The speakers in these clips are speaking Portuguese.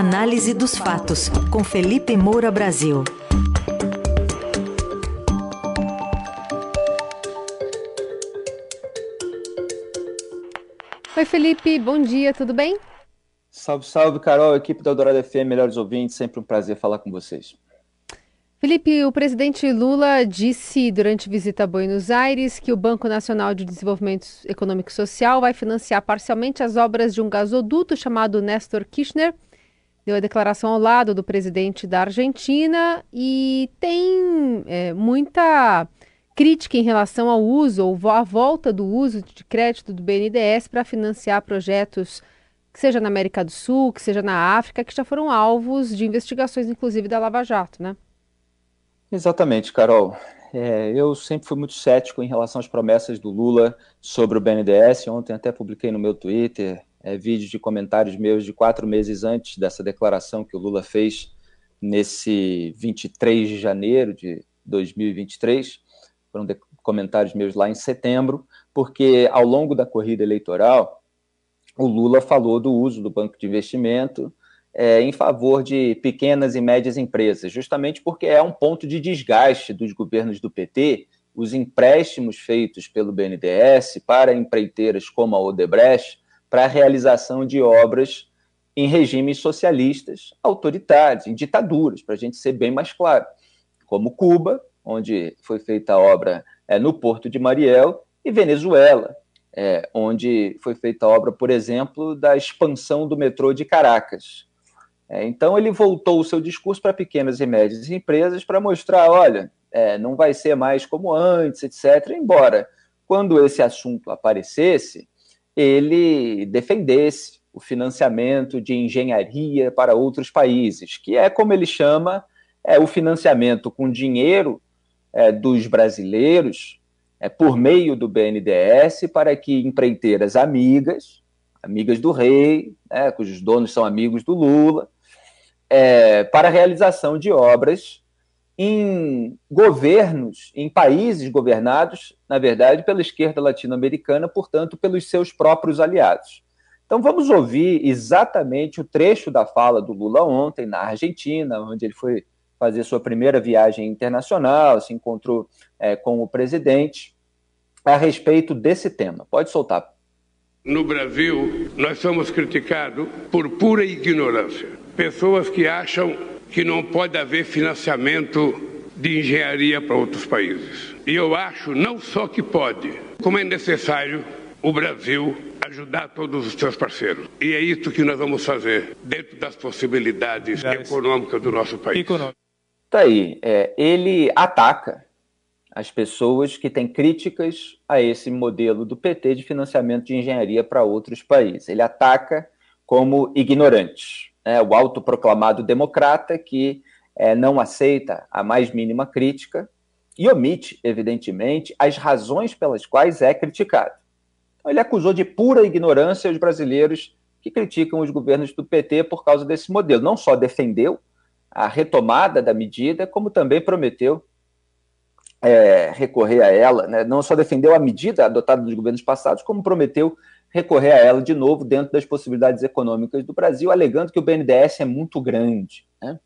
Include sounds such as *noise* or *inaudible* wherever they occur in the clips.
Análise dos fatos, com Felipe Moura Brasil. Oi, Felipe, bom dia, tudo bem? Salve, salve, Carol, equipe da Dourada FM, melhores ouvintes, sempre um prazer falar com vocês. Felipe, o presidente Lula disse durante visita a Buenos Aires que o Banco Nacional de Desenvolvimento Econômico e Social vai financiar parcialmente as obras de um gasoduto chamado Nestor Kirchner. Deu a declaração ao lado do presidente da Argentina e tem é, muita crítica em relação ao uso ou à volta do uso de crédito do BNDES para financiar projetos que seja na América do Sul, que seja na África, que já foram alvos de investigações, inclusive da Lava Jato, né? Exatamente, Carol. É, eu sempre fui muito cético em relação às promessas do Lula sobre o BNDES. Ontem até publiquei no meu Twitter é, vídeos de comentários meus de quatro meses antes dessa declaração que o Lula fez nesse 23 de janeiro de 2023. Foram comentários meus lá em setembro, porque ao longo da corrida eleitoral, o Lula falou do uso do banco de investimento é, em favor de pequenas e médias empresas, justamente porque é um ponto de desgaste dos governos do PT, os empréstimos feitos pelo BNDES para empreiteiras como a Odebrecht para a realização de obras em regimes socialistas autoritários, em ditaduras, para a gente ser bem mais claro, como Cuba, onde foi feita a obra é, no Porto de Mariel, e Venezuela, é, onde foi feita a obra, por exemplo, da expansão do metrô de Caracas, é, então, ele voltou o seu discurso para pequenas e médias empresas para mostrar: olha, é, não vai ser mais como antes, etc. Embora, quando esse assunto aparecesse, ele defendesse o financiamento de engenharia para outros países, que é como ele chama é, o financiamento com dinheiro é, dos brasileiros é, por meio do BNDES para que empreiteiras amigas, amigas do rei, né, cujos donos são amigos do Lula, é, para a realização de obras em governos, em países governados, na verdade, pela esquerda latino-americana, portanto, pelos seus próprios aliados. Então, vamos ouvir exatamente o trecho da fala do Lula ontem, na Argentina, onde ele foi fazer sua primeira viagem internacional, se encontrou é, com o presidente, a respeito desse tema. Pode soltar. No Brasil, nós somos criticados por pura ignorância. Pessoas que acham que não pode haver financiamento de engenharia para outros países. E eu acho não só que pode, como é necessário o Brasil ajudar todos os seus parceiros. E é isso que nós vamos fazer dentro das possibilidades econômicas do nosso país. Tá aí, é, ele ataca as pessoas que têm críticas a esse modelo do PT de financiamento de engenharia para outros países. Ele ataca como ignorantes. Né? O autoproclamado democrata que é, não aceita a mais mínima crítica e omite, evidentemente, as razões pelas quais é criticado. Então, ele acusou de pura ignorância os brasileiros que criticam os governos do PT por causa desse modelo. Não só defendeu a retomada da medida, como também prometeu é, recorrer a ela, né? não só defendeu a medida adotada dos governos passados, como prometeu recorrer a ela de novo dentro das possibilidades econômicas do Brasil, alegando que o BNDES é muito grande. Né?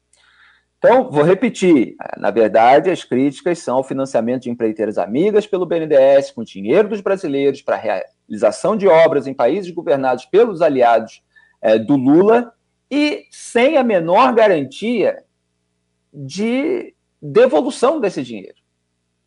Então, vou repetir: na verdade, as críticas são ao financiamento de empreiteiras amigas pelo BNDES, com dinheiro dos brasileiros, para realização de obras em países governados pelos aliados é, do Lula e sem a menor garantia de devolução desse dinheiro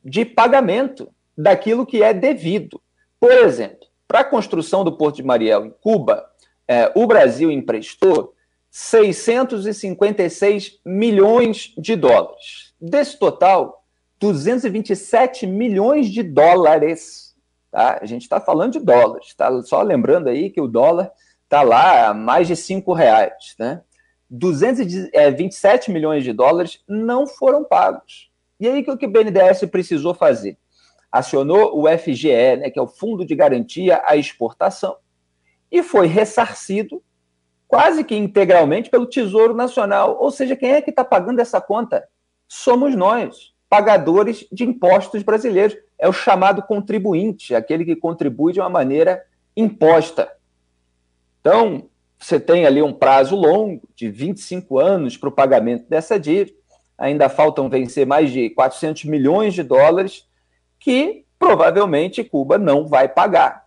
de pagamento daquilo que é devido. Por exemplo, para a construção do Porto de Mariel em Cuba, é, o Brasil emprestou 656 milhões de dólares. Desse total, 227 milhões de dólares. Tá? A gente está falando de dólares. Tá? Só lembrando aí que o dólar está lá a mais de 5 reais. Né? 227 milhões de dólares não foram pagos. E aí, o que o BNDES precisou fazer? Acionou o FGE, né, que é o Fundo de Garantia à Exportação, e foi ressarcido quase que integralmente pelo Tesouro Nacional. Ou seja, quem é que está pagando essa conta? Somos nós, pagadores de impostos brasileiros. É o chamado contribuinte, aquele que contribui de uma maneira imposta. Então, você tem ali um prazo longo, de 25 anos, para o pagamento dessa dívida. Ainda faltam vencer mais de 400 milhões de dólares, que provavelmente Cuba não vai pagar.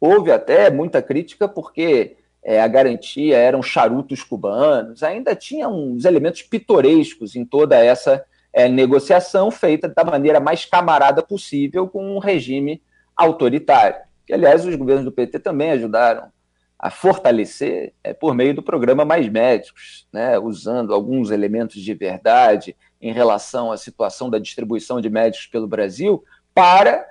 Houve até muita crítica, porque é, a garantia eram charutos cubanos, ainda tinha uns elementos pitorescos em toda essa é, negociação feita da maneira mais camarada possível com um regime autoritário, que, aliás, os governos do PT também ajudaram a fortalecer é, por meio do programa Mais Médicos, né, usando alguns elementos de verdade em relação à situação da distribuição de médicos pelo Brasil, para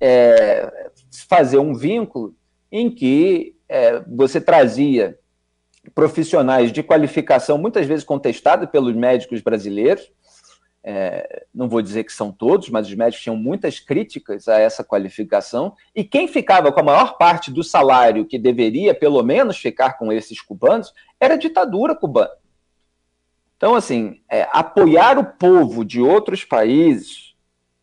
é, fazer um vínculo em que é, você trazia profissionais de qualificação muitas vezes contestada pelos médicos brasileiros, é, não vou dizer que são todos, mas os médicos tinham muitas críticas a essa qualificação, e quem ficava com a maior parte do salário que deveria, pelo menos, ficar com esses cubanos, era a ditadura cubana. Então, assim, é, apoiar o povo de outros países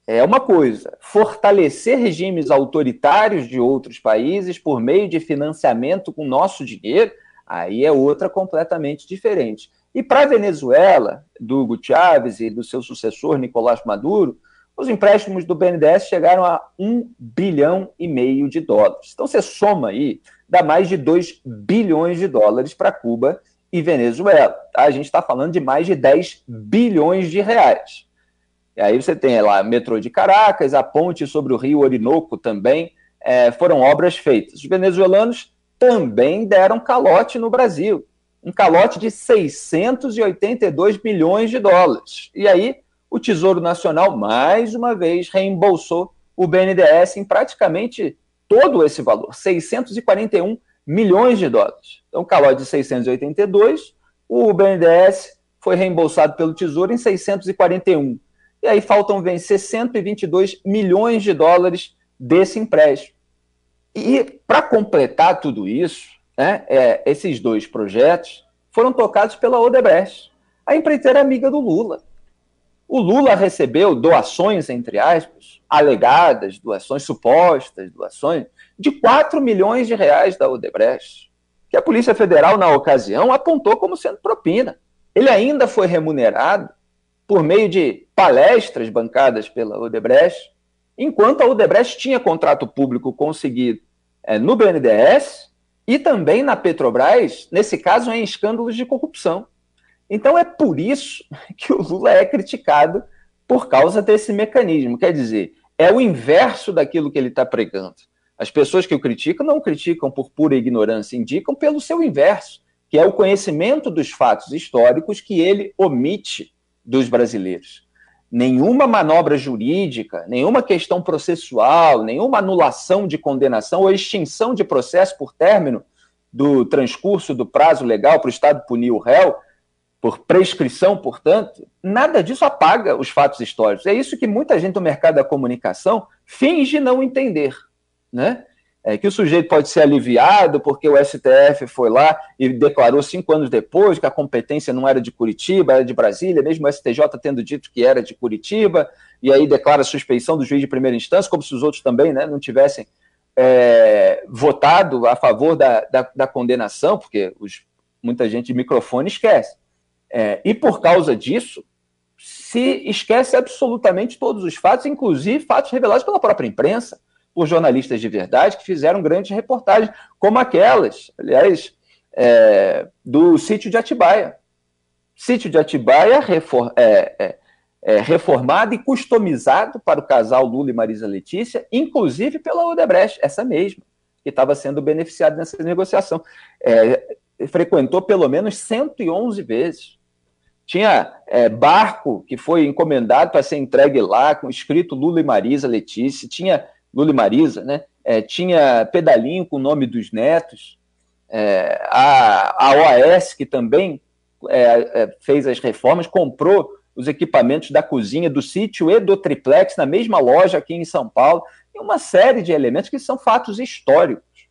é uma coisa, fortalecer regimes autoritários de outros países por meio de financiamento com nosso dinheiro, aí é outra completamente diferente. E para a Venezuela, do Hugo Chávez e do seu sucessor, Nicolás Maduro, os empréstimos do BNDES chegaram a um bilhão e meio de dólares. Então você soma aí, dá mais de 2 bilhões de dólares para Cuba e Venezuela. A gente está falando de mais de 10 bilhões de reais. E aí você tem lá metrô de Caracas, a ponte sobre o rio Orinoco também, é, foram obras feitas. Os venezuelanos também deram calote no Brasil um calote de 682 milhões de dólares. E aí, o Tesouro Nacional, mais uma vez, reembolsou o BNDES em praticamente todo esse valor, 641 milhões de dólares. Então, calote de 682, o BNDES foi reembolsado pelo Tesouro em 641. E aí faltam vencer 122 milhões de dólares desse empréstimo. E para completar tudo isso, né, é, esses dois projetos foram tocados pela Odebrecht, a empreiteira amiga do Lula. O Lula recebeu doações, entre aspas, alegadas, doações supostas, doações, de 4 milhões de reais da Odebrecht, que a Polícia Federal, na ocasião, apontou como sendo propina. Ele ainda foi remunerado por meio de palestras bancadas pela Odebrecht, enquanto a Odebrecht tinha contrato público conseguido é, no BNDES e também na Petrobras, nesse caso, em escândalos de corrupção. Então é por isso *laughs* que o Lula é criticado por causa desse mecanismo. Quer dizer, é o inverso daquilo que ele está pregando. As pessoas que o criticam não criticam por pura ignorância, indicam pelo seu inverso, que é o conhecimento dos fatos históricos que ele omite dos brasileiros nenhuma manobra jurídica, nenhuma questão processual, nenhuma anulação de condenação ou extinção de processo por término do transcurso do prazo legal para o Estado punir o réu, por prescrição, portanto, nada disso apaga os fatos históricos. É isso que muita gente do mercado da comunicação finge não entender. Né? é, que o sujeito pode ser aliviado porque o STF foi lá e declarou cinco anos depois que a competência não era de Curitiba, era de Brasília, mesmo o STJ tendo dito que era de Curitiba, e aí declara a suspeição do juiz de primeira instância, como se os outros também né, não tivessem é, votado a favor da, da, da condenação, porque os, muita gente de microfone esquece. É, e por causa disso, se esquece absolutamente todos os fatos, inclusive fatos revelados pela própria imprensa por jornalistas de verdade que fizeram grandes reportagens, como aquelas, aliás, é, do sítio de Atibaia. Sítio de Atibaia é, é, é, reformado e customizado para o casal Lula e Marisa Letícia, inclusive pela Odebrecht, essa mesma, que estava sendo beneficiada nessa negociação. É, frequentou pelo menos 111 vezes. Tinha é, barco que foi encomendado para ser entregue lá, com escrito Lula e Marisa Letícia. Tinha Lula e Marisa, né? É, tinha pedalinho com o nome dos netos, é, a, a OAS, que também é, é, fez as reformas, comprou os equipamentos da cozinha do sítio e do triplex na mesma loja aqui em São Paulo, e uma série de elementos que são fatos históricos.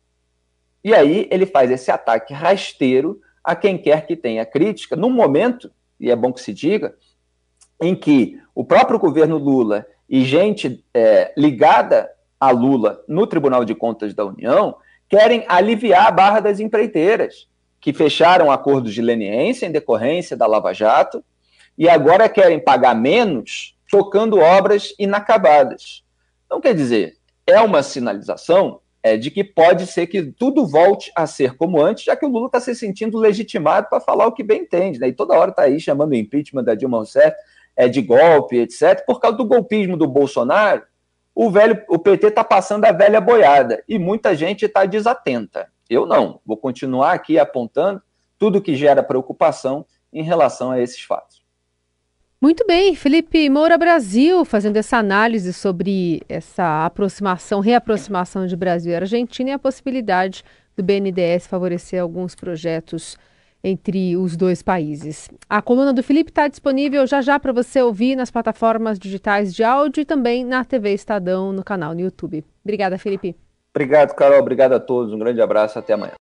E aí ele faz esse ataque rasteiro a quem quer que tenha crítica, num momento, e é bom que se diga, em que o próprio governo Lula e gente é, ligada a Lula no Tribunal de Contas da União querem aliviar a barra das empreiteiras. que fecharam acordos de leniência em decorrência da Lava Jato e agora querem pagar menos tocando obras inacabadas. Então, quer dizer, é uma sinalização é, de que pode ser que tudo volte a ser como antes, já que o Lula está se sentindo legitimado para falar o que bem entende, né? E toda hora está aí chamando o impeachment da Dilma Rousseff é, de golpe, etc. Por causa do golpismo do Bolsonaro, o velho, o PT está passando a velha boiada e muita gente está desatenta. Eu não, vou continuar aqui apontando tudo que gera preocupação em relação a esses fatos. Muito bem, Felipe Moura Brasil, fazendo essa análise sobre essa aproximação, reaproximação de Brasil e Argentina e a possibilidade do BNDES favorecer alguns projetos entre os dois países. A coluna do Felipe está disponível já já para você ouvir nas plataformas digitais de áudio e também na TV Estadão, no canal no YouTube. Obrigada, Felipe. Obrigado, Carol. Obrigado a todos. Um grande abraço. Até amanhã.